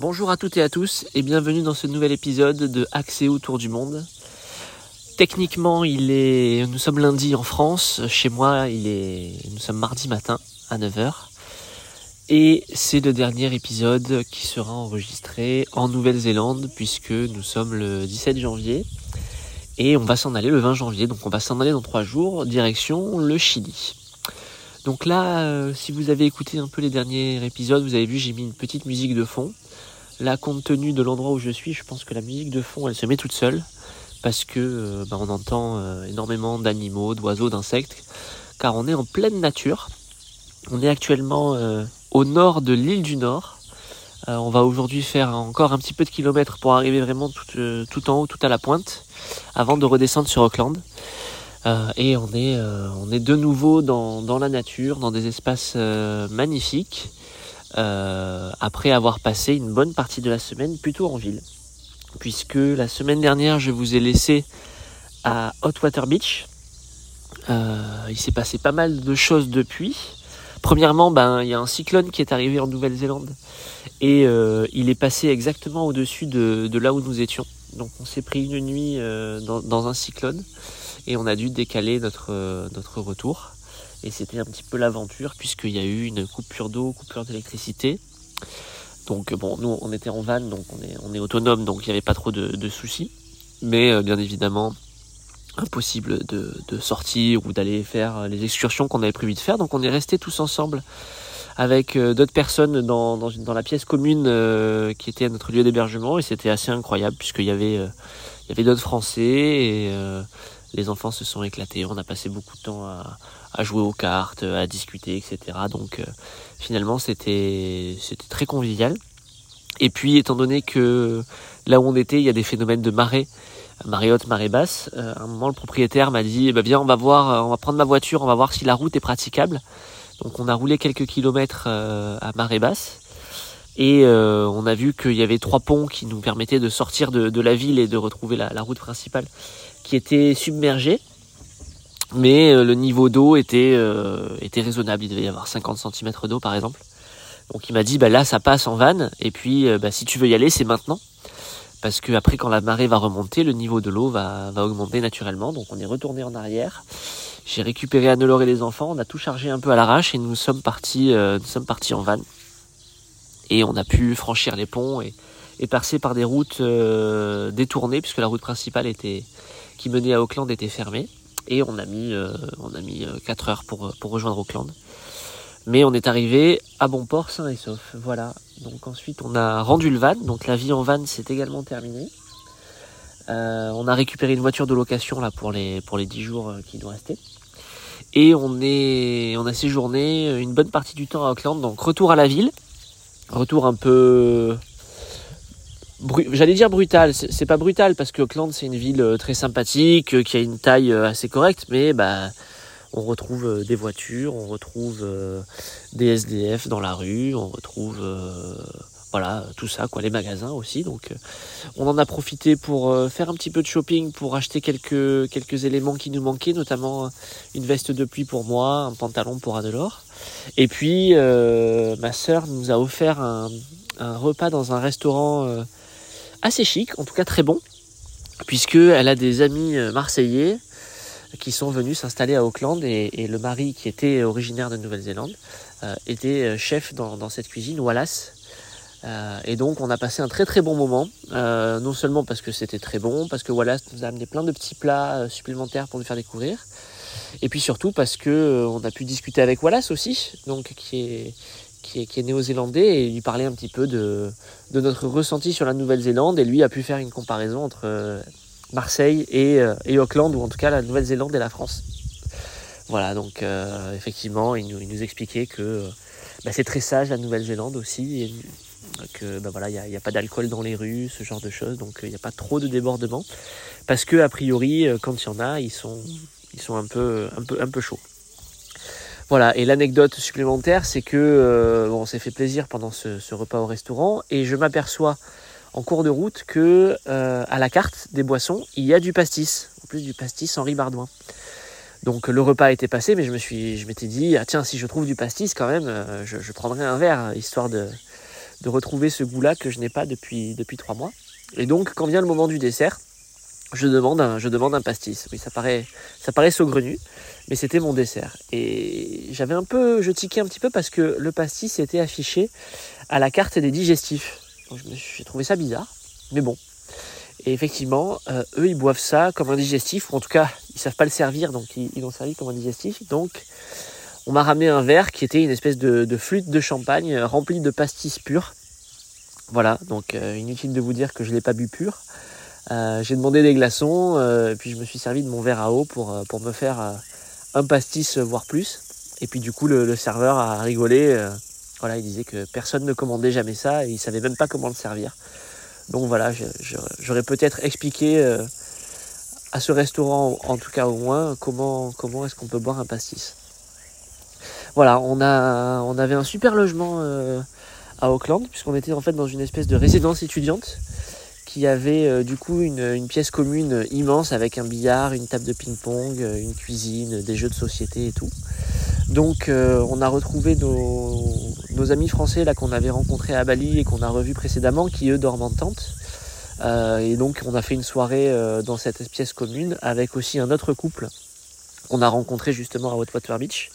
Bonjour à toutes et à tous et bienvenue dans ce nouvel épisode de Accès autour du monde. Techniquement, il est nous sommes lundi en France, chez moi, il est nous sommes mardi matin à 9h. Et c'est le dernier épisode qui sera enregistré en Nouvelle-Zélande puisque nous sommes le 17 janvier et on va s'en aller le 20 janvier. Donc on va s'en aller dans trois jours, direction le Chili. Donc là, euh, si vous avez écouté un peu les derniers épisodes, vous avez vu, j'ai mis une petite musique de fond. Là, compte tenu de l'endroit où je suis, je pense que la musique de fond, elle se met toute seule parce que euh, bah, on entend euh, énormément d'animaux, d'oiseaux, d'insectes, car on est en pleine nature. On est actuellement euh, au nord de l'île du Nord. on va aujourd'hui faire encore un petit peu de kilomètres pour arriver vraiment tout, en haut, tout à la pointe, avant de redescendre sur Auckland. et on est, de nouveau dans, la nature, dans des espaces magnifiques. Euh, après avoir passé une bonne partie de la semaine plutôt en ville. Puisque la semaine dernière, je vous ai laissé à Hotwater Beach. Euh, il s'est passé pas mal de choses depuis. Premièrement, ben, il y a un cyclone qui est arrivé en Nouvelle-Zélande et euh, il est passé exactement au-dessus de, là où nous étions. Donc on s'est pris une nuit dans, dans, un cyclone et on a dû décaler notre, notre retour. Et c'était un petit peu l'aventure puisqu'il y a eu une coupure d'eau, coupure d'électricité. Donc bon, nous on était en van, donc on est, on est autonome, donc il n'y avait pas trop de, soucis. Mais euh, bien évidemment, impossible de, sortir ou d'aller faire les excursions qu'on avait prévu de faire. Donc on est restés tous ensemble avec euh, d'autres personnes dans, la pièce commune euh, qui était à notre lieu d'hébergement et c'était assez incroyable puisqu'il il y avait d'autres Français et les enfants se sont éclatés. On a passé beaucoup de temps à, à jouer aux cartes, à discuter, etc. Donc euh, finalement c'était c'était très convivial. Et puis étant donné que là où on était, il y a des phénomènes de marée, marée haute, marée basse, euh, à un moment le propriétaire m'a dit eh ben, viens on va voir, euh, on va prendre ma voiture, on va voir si la route est praticable. Donc on a roulé quelques kilomètres à marée basse. Et on a vu qu'il y avait trois ponts qui nous permettaient de sortir de, la ville et de retrouver la, la route principale qui était submergée mais euh, le niveau d'eau était, euh, était raisonnable. Il devait y avoir 50 cm d'eau par exemple. Donc il m'a dit bah là ça passe en vanne et puis euh, bah, si tu veux y aller c'est maintenant parce que après quand la marée va remonter le niveau de l'eau va, va augmenter naturellement donc on est retourné en arrière. J'ai récupéré Anne-Laure et les enfants, on a tout chargé un peu à l'arrache et nous sommes partis nous sommes partis en vanne et on a pu franchir les ponts et, passer par des routes détournées puisque la route principale qui menait à Auckland était fermée et on a mis, euh, on a mis 4 euh, heures pour, euh, pour rejoindre Auckland. Mais on est arrivé à bon port, sain et sauf. Voilà. Donc ensuite, on a rendu le van. Donc la vie en van, c'est également terminé. on a récupéré une voiture de location là pour les pour les 10 jours qui nous restaient. Et on a séjourné une bonne partie du temps à Auckland. Donc retour à la ville. Retour un peu j'allais dire brutal, c'est pas brutal parce que Auckland c'est une ville euh, très sympathique, euh, qui a une taille euh, assez correcte, mais bah on retrouve des voitures, on retrouve des SDF dans la rue, on retrouve voilà tout ça quoi, les magasins aussi. Donc on en a profité pour faire un petit peu de shopping, pour acheter quelques quelques éléments qui nous manquaient, notamment une veste de pluie pour moi, un pantalon pour Adelore. Et puis ma sœur nous a offert un, un repas dans un restaurant assez chic, en tout cas très bon, puisqu'elle a des amis euh, marseillais qui sont venus s'installer à Auckland et, le mari qui était originaire de Nouvelle-Zélande euh, était euh, chef dans, cette cuisine, Wallace. et donc on a passé un très très bon moment, non seulement parce que c'était très bon, parce que Wallace nous a amené plein de petits plats supplémentaires pour nous faire découvrir, et puis surtout parce que on a pu discuter avec Wallace aussi, donc qui est qui est, néo-zélandais et lui parler un petit peu de, notre ressenti sur la Nouvelle-Zélande et lui a pu faire une comparaison entre euh, Marseille euh, et, Auckland ou en tout cas la Nouvelle-Zélande et la France. Voilà, donc euh, effectivement, il nous, expliquait que bah, c'est très sage la Nouvelle-Zélande aussi, et que bah, voilà, il n'y a, pas d'alcool dans les rues, ce genre de choses, donc il n'y a pas trop de débordements, parce que a priori, quand il y en a, ils sont, ils sont un peu, un peu, un peu chauds. Voilà, et l'anecdote supplémentaire, c'est que euh, on s'est fait plaisir pendant ce, repas au restaurant et je m'aperçois en cours de route que euh, à la carte des boissons, il y a du pastis, en plus du pastis Henri Bardouin. Donc le repas été passé, mais je me suis, je m'étais dit, ah tiens, si je trouve du pastis quand même, euh, je, prendrai un verre histoire de, de retrouver ce goût-là que je n'ai pas depuis, depuis trois mois. Et donc, quand vient le moment du dessert, je demande un, je demande un pastis. Oui, ça paraît, ça paraît saugrenu, mais c'était mon dessert. Et j'avais un peu, je tiquais un petit peu parce que le pastis était affiché à la carte des digestifs. J'ai trouvé ça bizarre, mais bon. Et effectivement, euh, eux, ils boivent ça comme un digestif, ou en tout cas, ils savent pas le servir, donc ils, l'ont servi comme un digestif. Donc, on m'a ramené un verre qui était une espèce de, flûte de champagne remplie de pastis pur. Voilà, donc euh, inutile de vous dire que je l'ai pas bu pur. Euh, j'ai demandé des glaçons, euh, puis je me suis servi de mon verre à eau pour, euh, pour me faire un pastis, voire plus. Et puis du coup, le, serveur a rigolé. voilà, il disait que personne ne commandait jamais ça et il savait même pas comment le servir. Donc voilà, j'aurais peut-être expliqué à ce restaurant, en tout cas au moins, comment, comment est-ce qu'on peut boire un pastis. Voilà, on, a, on avait un super logement à Auckland, puisqu'on était en fait dans une espèce de résidence étudiante qui avait euh, du coup une, pièce commune immense avec un billard, une table de ping-pong, euh, une cuisine, des jeux de société et tout. Donc euh, on a retrouvé nos, amis français là qu'on avait rencontrés à Bali et qu'on a revus précédemment, qui eux dorment en tente. et donc on a fait une soirée dans cette pièce commune avec aussi un autre couple qu'on a rencontré justement à Whitewater Beach.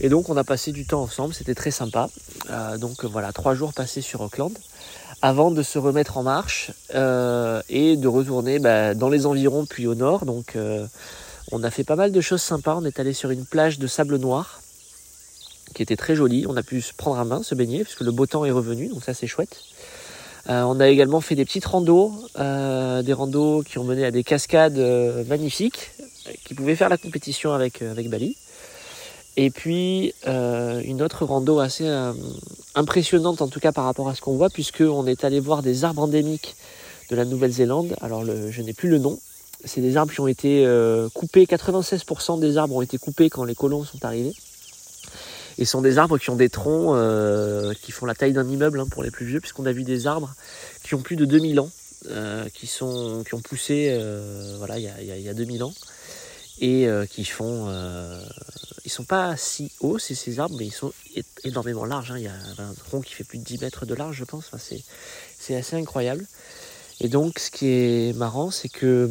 Et donc on a passé du temps ensemble, c'était très sympa. donc voilà, trois jours passés sur Auckland avant de se remettre en marche euh, et de retourner bah, dans les environs puis au nord. Donc euh, on a fait pas mal de choses sympas. On est allé sur une plage de sable noir qui était très jolie. On a pu se prendre un bain, se baigner, puisque le beau temps est revenu, donc ça c'est chouette. Euh, on a également fait des petites randos, des randos qui ont mené à des cascades magnifiques, qui pouvaient faire la compétition avec, avec Bali. Et puis euh, une autre rando assez euh, impressionnante en tout cas par rapport à ce qu'on voit puisqu'on est allé voir des arbres endémiques de la Nouvelle-Zélande. Alors je n'ai plus le nom. C'est des arbres qui ont été euh, coupés, 96% des arbres ont été coupés quand les colons sont arrivés. Et ce sont des arbres qui ont des troncs qui font la taille d'un immeuble hein, pour les plus vieux, puisqu'on a vu des arbres qui ont plus de 2000 ans, qui, sont, qui ont poussé voilà, il y a, y a 2000 ans et qui font. Ils sont pas si hauts, ces, arbres, mais ils sont énormément larges. Hein. Il y a un tronc qui fait plus de 10 mètres de large, je pense. C'est assez incroyable. Et donc, ce qui est marrant, c'est que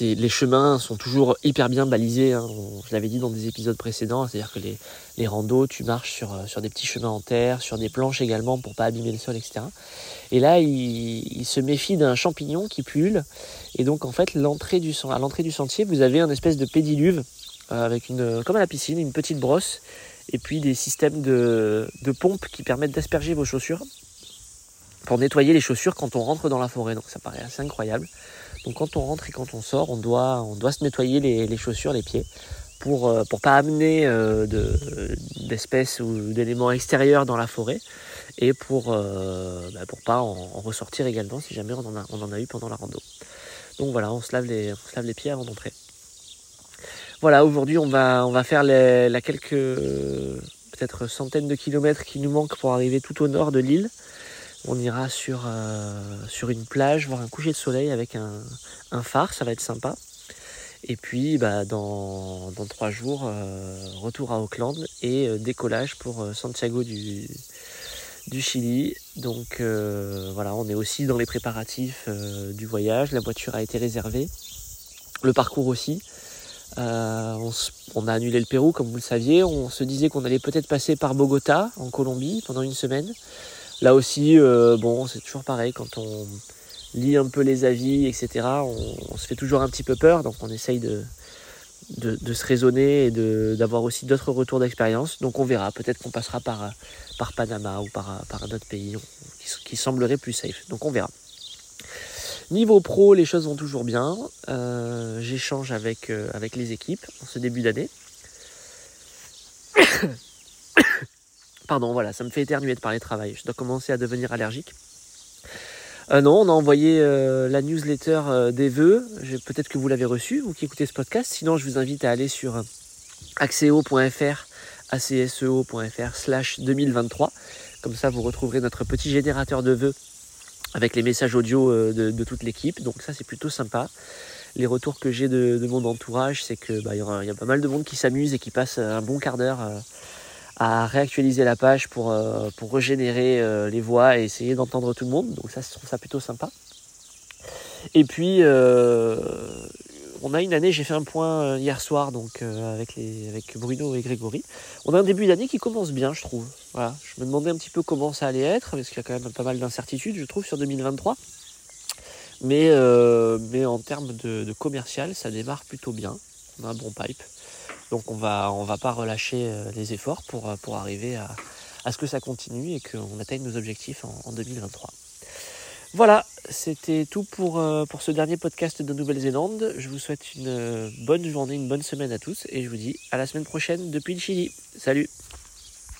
les chemins sont toujours hyper bien balisés. Hein. je l'avais dit dans des épisodes précédents, c'est-à-dire que les, les randos, tu marches sur, euh, des petits chemins en terre, sur des planches également pour pas abîmer le sol, etc. Et là, il, se méfie d'un champignon qui pullule. Et donc, en fait, du, à l'entrée du sentier, vous avez un espèce de pédiluve avec une, comme à la piscine, une petite brosse et puis des systèmes de, pompes qui permettent d'asperger vos chaussures pour nettoyer les chaussures quand on rentre dans la forêt. Donc, ça paraît assez incroyable. Donc quand on rentre et quand on sort, on doit, se nettoyer les, chaussures, les pieds, pour ne euh, pas amener euh, d'espèces ou d'éléments extérieurs dans la forêt et pour euh, bah, pour pas en, ressortir également si jamais on en, a, on en a eu pendant la rando. Donc voilà, on se lave les, on se lave les pieds avant d'entrer. Voilà, aujourd'hui on va, on va faire la quelques peut-être centaines de kilomètres qui nous manquent pour arriver tout au nord de l'île. On ira sur, euh, une plage, voir un coucher de soleil avec un, phare, ça va être sympa. Et puis bah, dans, trois jours, euh, retour à Auckland et euh, décollage pour Santiago du Chili. Donc voilà, on est aussi dans les préparatifs du voyage. La voiture a été réservée. Le parcours aussi. On, on, a annulé le Pérou, comme vous le saviez. On se disait qu'on allait peut-être passer par Bogota, en Colombie, pendant une semaine. Là aussi, euh, bon, c'est toujours pareil, quand on lit un peu les avis, etc., on, se fait toujours un petit peu peur, donc on essaye de, se raisonner et d'avoir aussi d'autres retours d'expérience. Donc on verra, peut-être qu'on passera par, par Panama ou par, par un autre pays qui, semblerait plus safe. Donc on verra. Niveau pro, les choses vont toujours bien. Euh, j'échange avec, euh, avec les équipes en ce début d'année. Pardon, voilà, ça me fait éternuer de parler travail. Je dois commencer à devenir allergique. Euh, non, on a envoyé la newsletter des vœux. Peut-être que vous l'avez reçu, vous qui écoutez ce podcast. Sinon, je vous invite à aller sur axeo.fr, acseo.fr slash 2023. Comme ça, vous retrouverez notre petit générateur de vœux avec les messages audio de, toute l'équipe. Donc ça, c'est plutôt sympa. Les retours que j'ai de, mon entourage, c'est que bah, y, a pas mal de monde qui s'amuse et qui passe un bon quart d'heure à réactualiser la page pour, euh, pour régénérer euh, les voix et essayer d'entendre tout le monde. Donc ça, je trouve ça plutôt sympa. Et puis, on a une année, j'ai fait un point hier soir donc avec, les, avec Bruno et Grégory. On a un début d'année qui commence bien, je trouve. Voilà. Je me demandais un petit peu comment ça allait être, parce qu'il y a quand même pas mal d'incertitudes, je trouve, sur 2023. Mais, mais en termes de, commercial, ça démarre plutôt bien. On a un bon pipe. Donc on va, va pas relâcher euh, les efforts pour, euh, arriver à, à, ce que ça continue et qu'on atteigne nos objectifs en, 2023. Voilà, c'était tout pour, euh, pour ce dernier podcast de Nouvelle-Zélande. Je vous souhaite une bonne journée, une bonne semaine à tous et je vous dis à la semaine prochaine depuis le Chili. Salut